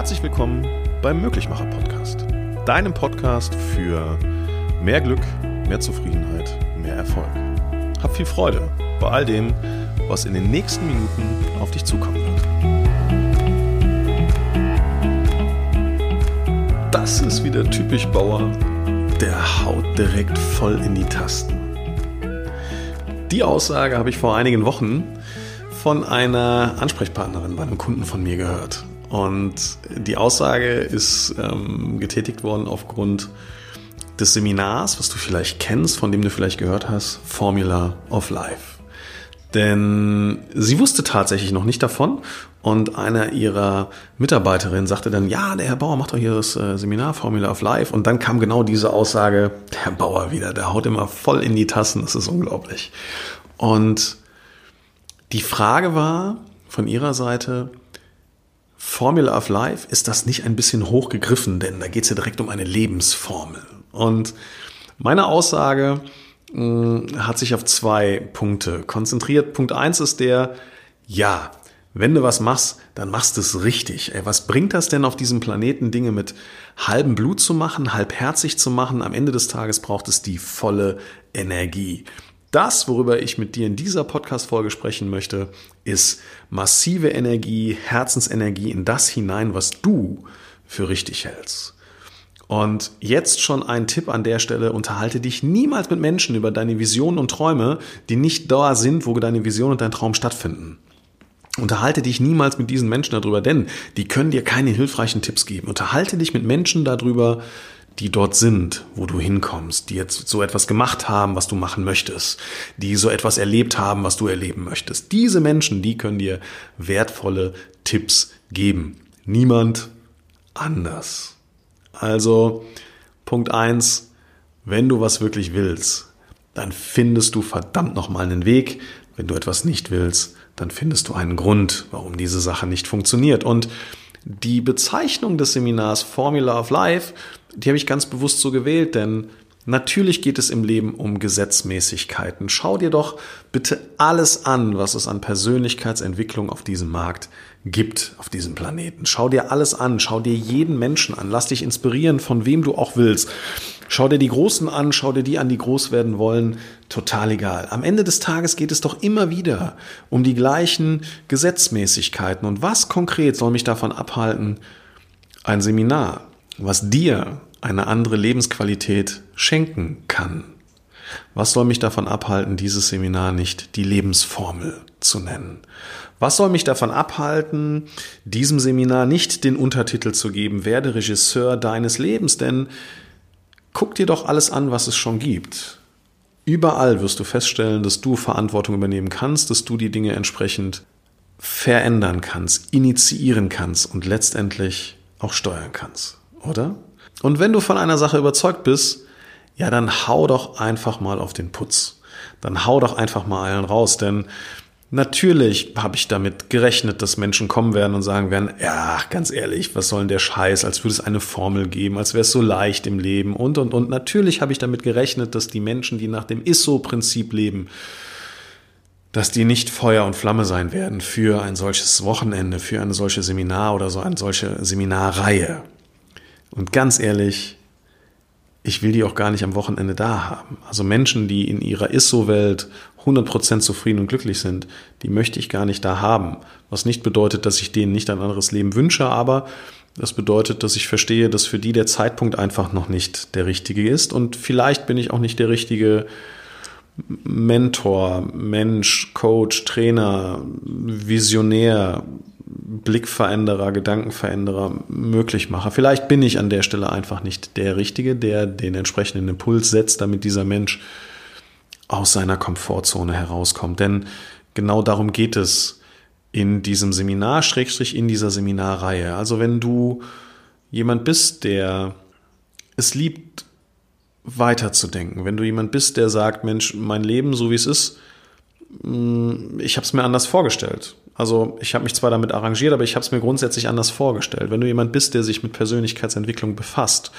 Herzlich willkommen beim Möglichmacher Podcast, deinem Podcast für mehr Glück, mehr Zufriedenheit, mehr Erfolg. Hab viel Freude bei all dem, was in den nächsten Minuten auf dich zukommen wird. Das ist wieder typisch Bauer, der haut direkt voll in die Tasten. Die Aussage habe ich vor einigen Wochen von einer Ansprechpartnerin bei einem Kunden von mir gehört. Und die Aussage ist ähm, getätigt worden aufgrund des Seminars, was du vielleicht kennst, von dem du vielleicht gehört hast, Formula of Life. Denn sie wusste tatsächlich noch nicht davon und einer ihrer Mitarbeiterinnen sagte dann, ja, der Herr Bauer macht doch hier das äh, Seminar Formula of Life und dann kam genau diese Aussage, der Herr Bauer wieder, der haut immer voll in die Tassen, das ist unglaublich. Und die Frage war von ihrer Seite, Formula of Life, ist das nicht ein bisschen hochgegriffen? Denn da geht es ja direkt um eine Lebensformel. Und meine Aussage mh, hm, hat sich auf zwei Punkte konzentriert. Punkt eins ist der, ja, wenn du was machst, dann machst du es richtig. Ey, was bringt das denn auf diesem Planeten, Dinge mit halbem Blut zu machen, halbherzig zu machen? Am Ende des Tages braucht es die volle Energie. Das, worüber ich mit dir in dieser Podcast-Folge sprechen möchte, ist massive Energie, Herzensenergie in das hinein, was du für richtig hältst. Und jetzt schon ein Tipp an der Stelle, unterhalte dich niemals mit Menschen über deine Visionen und Träume, die nicht da sind, wo deine Vision und dein Traum stattfinden. Unterhalte dich niemals mit diesen Menschen darüber, denn die können dir keine hilfreichen Tipps geben. Unterhalte dich mit Menschen darüber, die dort sind, wo du hinkommst, die jetzt so etwas gemacht haben, was du machen möchtest, die so etwas erlebt haben, was du erleben möchtest. Diese Menschen, die können dir wertvolle Tipps geben. Niemand anders. Also Punkt eins: wenn du was wirklich willst, dann findest du verdammt nochmal einen Weg. Wenn du etwas nicht willst, dann findest du einen Grund, warum diese Sache nicht funktioniert. Und die Bezeichnung des Seminars Formula of Life die habe ich ganz bewusst so gewählt, denn natürlich geht es im Leben um Gesetzmäßigkeiten. Schau dir doch bitte alles an, was es an Persönlichkeitsentwicklung auf diesem Markt gibt, auf diesem Planeten. Schau dir alles an, schau dir jeden Menschen an, lass dich inspirieren, von wem du auch willst. Schau dir die Großen an, schau dir die an, die groß werden wollen, total egal. Am Ende des Tages geht es doch immer wieder um die gleichen Gesetzmäßigkeiten. Und was konkret soll mich davon abhalten, ein Seminar was dir eine andere Lebensqualität schenken kann. Was soll mich davon abhalten, dieses Seminar nicht die Lebensformel zu nennen? Was soll mich davon abhalten, diesem Seminar nicht den Untertitel zu geben, werde Regisseur deines Lebens? Denn guck dir doch alles an, was es schon gibt. Überall wirst du feststellen, dass du Verantwortung übernehmen kannst, dass du die Dinge entsprechend verändern kannst, initiieren kannst und letztendlich auch steuern kannst oder? Und wenn du von einer Sache überzeugt bist, ja, dann hau doch einfach mal auf den Putz. Dann hau doch einfach mal allen raus, denn natürlich habe ich damit gerechnet, dass Menschen kommen werden und sagen werden, ja, ganz ehrlich, was soll denn der Scheiß, als würde es eine Formel geben, als wäre es so leicht im Leben und, und, und. Natürlich habe ich damit gerechnet, dass die Menschen, die nach dem ISO-Prinzip leben, dass die nicht Feuer und Flamme sein werden für ein solches Wochenende, für eine solche Seminar oder so eine solche Seminarreihe. Und ganz ehrlich, ich will die auch gar nicht am Wochenende da haben. Also Menschen, die in ihrer Isso-Welt 100% zufrieden und glücklich sind, die möchte ich gar nicht da haben. Was nicht bedeutet, dass ich denen nicht ein anderes Leben wünsche, aber das bedeutet, dass ich verstehe, dass für die der Zeitpunkt einfach noch nicht der richtige ist. Und vielleicht bin ich auch nicht der richtige Mentor, Mensch, Coach, Trainer, Visionär, Blickveränderer, Gedankenveränderer möglich mache. Vielleicht bin ich an der Stelle einfach nicht der Richtige, der den entsprechenden Impuls setzt, damit dieser Mensch aus seiner Komfortzone herauskommt. Denn genau darum geht es in diesem Seminar, Schrägstrich in dieser Seminarreihe. Also wenn du jemand bist, der es liebt, weiterzudenken, wenn du jemand bist, der sagt, Mensch, mein Leben, so wie es ist, mm, ich habe es mir anders vorgestellt. Also ich habe mich zwar damit arrangiert, aber ich habe es mir grundsätzlich anders vorgestellt. Wenn du jemand bist, der sich mit Persönlichkeitsentwicklung befasst,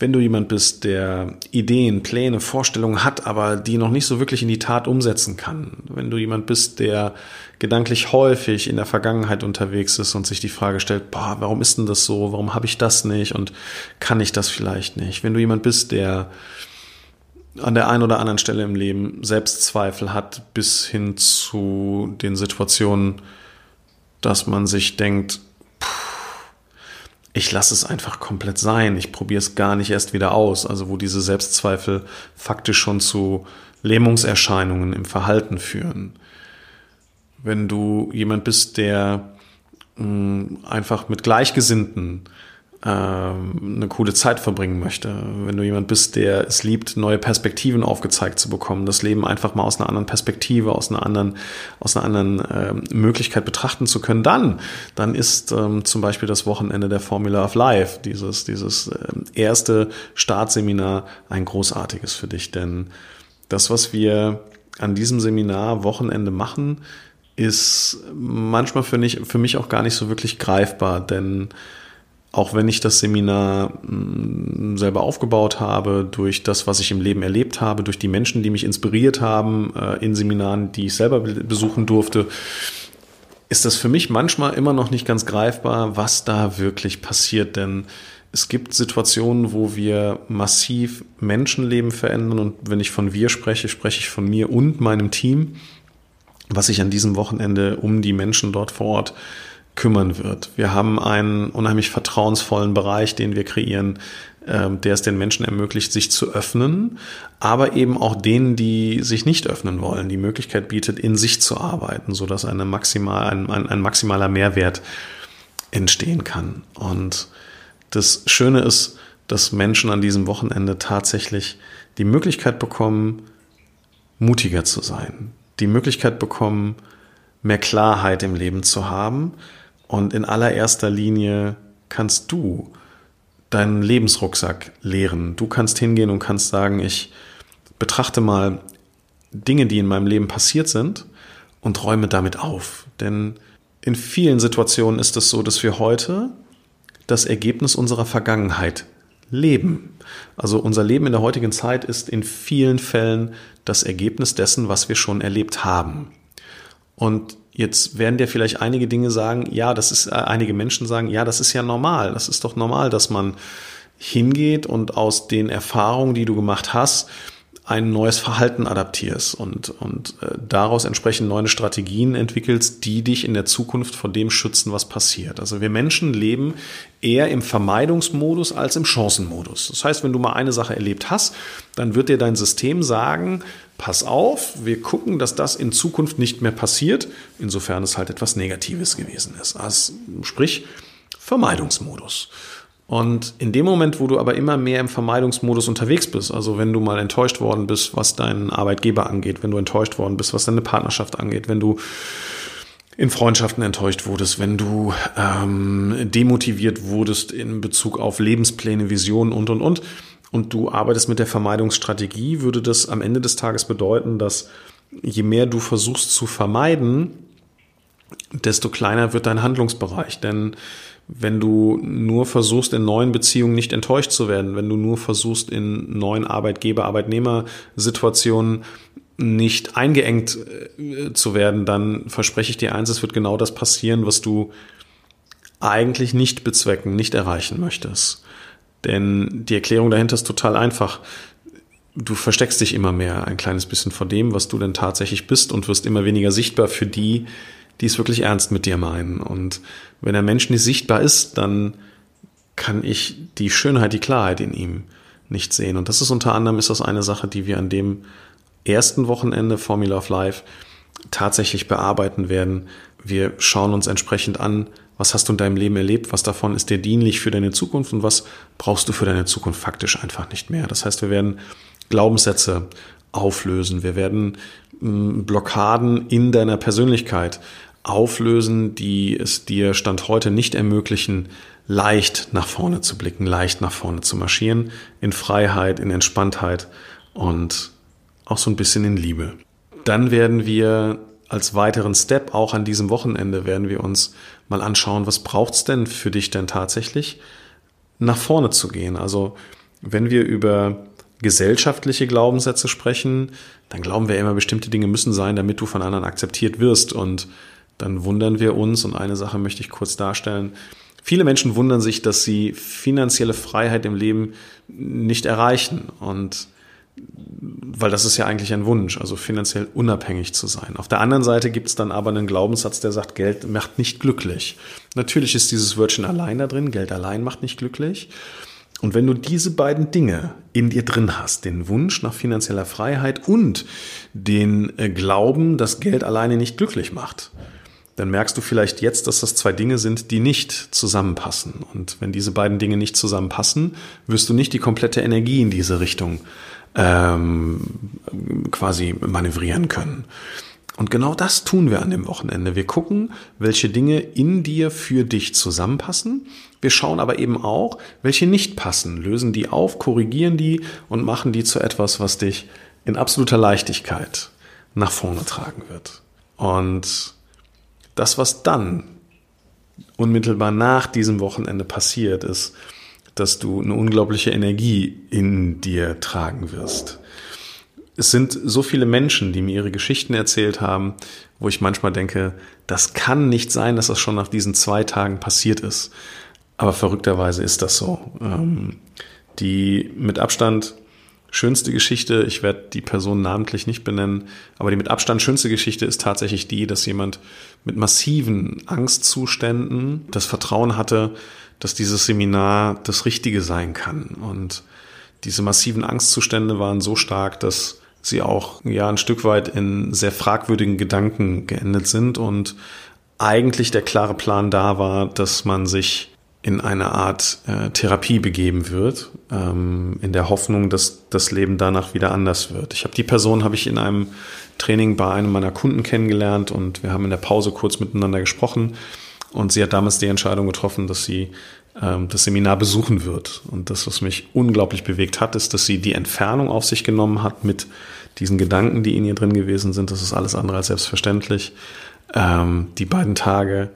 Wenn du jemand bist, der Ideen, Pläne, Vorstellungen hat, aber die noch nicht so wirklich in die Tat umsetzen kann. Wenn du jemand bist, der gedanklich häufig in der Vergangenheit unterwegs ist und sich die Frage stellt, boah, warum ist denn das so? Warum habe ich das nicht? Und kann ich das vielleicht nicht? Wenn du jemand bist, der an der einen oder anderen Stelle im Leben Selbstzweifel hat, bis hin zu den Situationen, dass man sich denkt, ich lasse es einfach komplett sein, ich probiere es gar nicht erst wieder aus. Also wo diese Selbstzweifel faktisch schon zu Lähmungserscheinungen im Verhalten führen. Wenn du jemand bist, der mh, mm, einfach mit Gleichgesinnten eine coole Zeit verbringen möchte. Wenn du jemand bist, der es liebt, neue Perspektiven aufgezeigt zu bekommen, das Leben einfach mal aus einer anderen Perspektive, aus einer anderen, aus einer anderen äh, Möglichkeit betrachten zu können, dann, dann ist ähm, zum Beispiel das Wochenende der Formula of Life, dieses, dieses äh, erste Startseminar, ein großartiges für dich. Denn das, was wir an diesem Seminar Wochenende machen, ist manchmal für, nicht, für mich auch gar nicht so wirklich greifbar, denn auch wenn ich das Seminar mm, selber aufgebaut habe, durch das, was ich im Leben erlebt habe, durch die Menschen, die mich inspiriert haben äh, in Seminaren, die ich selber besuchen durfte, ist das für mich manchmal immer noch nicht ganz greifbar, was da wirklich passiert. Denn es gibt Situationen, wo wir massiv Menschenleben verändern. Und wenn ich von wir spreche, spreche ich von mir und meinem Team, was sich an diesem Wochenende um die Menschen dort vor Ort kümmern wird. Wir haben einen unheimlich vertrauensvollen Bereich, den wir kreieren, ähm, der es den Menschen ermöglicht, sich zu öffnen, aber eben auch denen, die sich nicht öffnen wollen, die Möglichkeit bietet, in sich zu arbeiten, sodass eine maximal, ein, ein, ein maximaler Mehrwert entstehen kann. Und das Schöne ist, dass Menschen an diesem Wochenende tatsächlich die Möglichkeit bekommen, mutiger zu sein, die Möglichkeit bekommen, mehr Klarheit im Leben zu haben, und in allererster Linie kannst du deinen Lebensrucksack leeren. Du kannst hingehen und kannst sagen, ich betrachte mal Dinge, die in meinem Leben passiert sind und räume damit auf. Denn in vielen Situationen ist es so, dass wir heute das Ergebnis unserer Vergangenheit leben. Also unser Leben in der heutigen Zeit ist in vielen Fällen das Ergebnis dessen, was wir schon erlebt haben. Und Jetzt werden dir vielleicht einige Dinge sagen, ja, das ist, äh, einige Menschen sagen, ja, das ist ja normal. Das ist doch normal, dass man hingeht und aus den Erfahrungen, die du gemacht hast, ein neues Verhalten adaptierst und, und äh, daraus entsprechend neue Strategien entwickelst, die dich in der Zukunft vor dem schützen, was passiert. Also wir Menschen leben eher im Vermeidungsmodus als im Chancenmodus. Das heißt, wenn du mal eine Sache erlebt hast, dann wird dir dein System sagen, pass auf, wir gucken, dass das in Zukunft nicht mehr passiert, insofern es halt etwas Negatives gewesen ist. Also, sprich, Vermeidungsmodus. Und in dem Moment, wo du aber immer mehr im Vermeidungsmodus unterwegs bist, also wenn du mal enttäuscht worden bist, was deinen Arbeitgeber angeht, wenn du enttäuscht worden bist, was deine Partnerschaft angeht, wenn du in Freundschaften enttäuscht wurdest, wenn du ähm, demotiviert wurdest in Bezug auf Lebenspläne, Visionen und, und, und, und du arbeitest mit der Vermeidungsstrategie, würde das am Ende des Tages bedeuten, dass je mehr du versuchst zu vermeiden, desto kleiner wird dein Handlungsbereich. Denn wenn du nur versuchst, in neuen Beziehungen nicht enttäuscht zu werden, wenn du nur versuchst, in neuen Arbeitgeber-Arbeitnehmer-Situationen nicht eingeengt äh, zu werden, dann verspreche ich dir eins, es wird genau das passieren, was du eigentlich nicht bezwecken, nicht erreichen möchtest. Denn die Erklärung dahinter ist total einfach. Du versteckst dich immer mehr ein kleines bisschen vor dem, was du denn tatsächlich bist und wirst immer weniger sichtbar für die, die es wirklich ernst mit dir meinen. Und wenn ein Mensch nicht sichtbar ist, dann kann ich die Schönheit, die Klarheit in ihm nicht sehen. Und das ist unter anderem ist das eine Sache, die wir an dem ersten Wochenende Formula of Life tatsächlich bearbeiten werden. Wir schauen uns entsprechend an, was hast du in deinem Leben erlebt? Was davon ist dir dienlich für deine Zukunft und was brauchst du für deine Zukunft faktisch einfach nicht mehr? Das heißt, wir werden Glaubenssätze auflösen. Wir werden mm, Blockaden in deiner Persönlichkeit auflösen, die es dir Stand heute nicht ermöglichen, leicht nach vorne zu blicken, leicht nach vorne zu marschieren, in Freiheit, in Entspanntheit und auch so ein bisschen in Liebe. Dann werden wir als weiteren Step auch an diesem Wochenende werden wir uns mal anschauen, was braucht's denn für dich denn tatsächlich, nach vorne zu gehen. Also Wenn wir über gesellschaftliche Glaubenssätze sprechen, dann glauben wir immer, bestimmte Dinge müssen sein, damit du von anderen akzeptiert wirst. Und dann wundern wir uns, und eine Sache möchte ich kurz darstellen, Viele Menschen wundern sich, dass sie finanzielle Freiheit im Leben nicht erreichen. Und weil das ist ja eigentlich ein Wunsch, also finanziell unabhängig zu sein. Auf der anderen Seite gibt es dann aber einen Glaubenssatz, der sagt, Geld macht nicht glücklich. Natürlich ist dieses Wörtchen allein da drin, Geld allein macht nicht glücklich. Und wenn du diese beiden Dinge in dir drin hast, den Wunsch nach finanzieller Freiheit und den äh, Glauben, dass Geld alleine nicht glücklich macht, dann merkst du vielleicht jetzt, dass das zwei Dinge sind, die nicht zusammenpassen. Und wenn diese beiden Dinge nicht zusammenpassen, wirst du nicht die komplette Energie in diese Richtung ähm, quasi manövrieren können. Und genau das tun wir an dem Wochenende. Wir gucken, welche Dinge in dir für dich zusammenpassen. Wir schauen aber eben auch, welche nicht passen, lösen die auf, korrigieren die und machen die zu etwas, was dich in absoluter Leichtigkeit nach vorne tragen wird. Und das, was dann unmittelbar nach diesem Wochenende passiert, ist, dass du eine unglaubliche Energie in dir tragen wirst. Es sind so viele Menschen, die mir ihre Geschichten erzählt haben, wo ich manchmal denke, das kann nicht sein, dass das schon nach diesen zwei Tagen passiert ist. Aber verrückterweise ist das so. Ähm, die mit Abstand schönste Geschichte, ich werde die Person namentlich nicht benennen, aber die mit Abstand schönste Geschichte ist tatsächlich die, dass jemand mit massiven Angstzuständen das Vertrauen hatte, dass dieses Seminar das Richtige sein kann. Und diese massiven Angstzustände waren so stark, dass sie auch ja ein Stück weit in sehr fragwürdigen Gedanken geendet sind und eigentlich der klare Plan da war, dass man sich in eine Art äh, Therapie begeben wird, ähm, in der Hoffnung, dass das Leben danach wieder anders wird. Ich habe die Person habe ich in einem Training bei einem meiner Kunden kennengelernt und wir haben in der Pause kurz miteinander gesprochen und sie hat damals die Entscheidung getroffen, dass sie ähm, das Seminar besuchen wird. Und das, was mich unglaublich bewegt hat, ist, dass sie die Entfernung auf sich genommen hat mit diesen Gedanken, die in ihr drin gewesen sind. Das ist alles andere als selbstverständlich. Ähm, die beiden Tage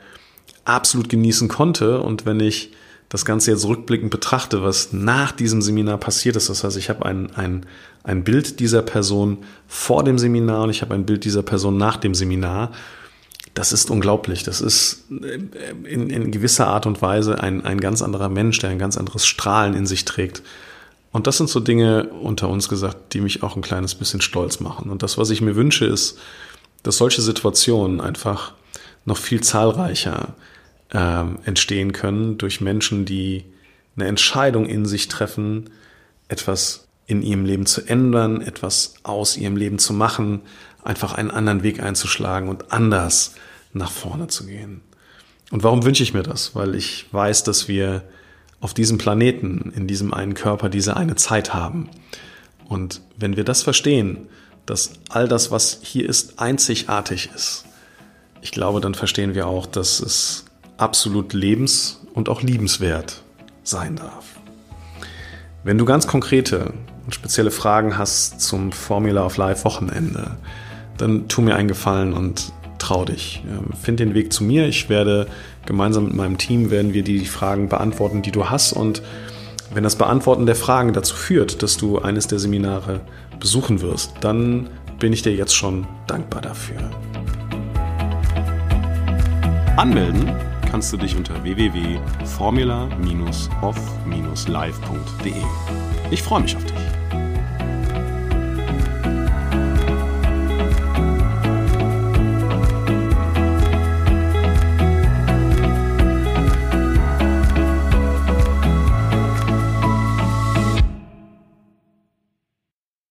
absolut genießen konnte. Und wenn ich das Ganze jetzt rückblickend betrachte, was nach diesem Seminar passiert ist, das heißt, ich habe ein, ein, ein Bild dieser Person vor dem Seminar und ich habe ein Bild dieser Person nach dem Seminar. Das ist unglaublich. Das ist in, in gewisser Art und Weise ein, ein ganz anderer Mensch, der ein ganz anderes Strahlen in sich trägt. Und das sind so Dinge unter uns gesagt, die mich auch ein kleines bisschen stolz machen. Und das, was ich mir wünsche, ist, dass solche Situationen einfach noch viel zahlreicher ähm, entstehen können durch Menschen, die eine Entscheidung in sich treffen, etwas in ihrem Leben zu ändern, etwas aus ihrem Leben zu machen, einfach einen anderen Weg einzuschlagen und anders nach vorne zu gehen. Und warum wünsche ich mir das? Weil ich weiß, dass wir auf diesem Planeten, in diesem einen Körper, diese eine Zeit haben. Und wenn wir das verstehen, dass all das, was hier ist, einzigartig ist, ich glaube, dann verstehen wir auch, dass es absolut lebens- und auch liebenswert sein darf. Wenn du ganz konkrete und spezielle Fragen hast zum Formula of Life Wochenende, dann tu mir einen Gefallen und trau dich. Find den Weg zu mir. Ich werde gemeinsam mit meinem Team werden wir die Fragen beantworten, die du hast und wenn das Beantworten der Fragen dazu führt, dass du eines der Seminare besuchen wirst, dann bin ich dir jetzt schon dankbar dafür. Anmelden kannst du dich unter www.formula-off-live.de. Ich freue mich auf dich.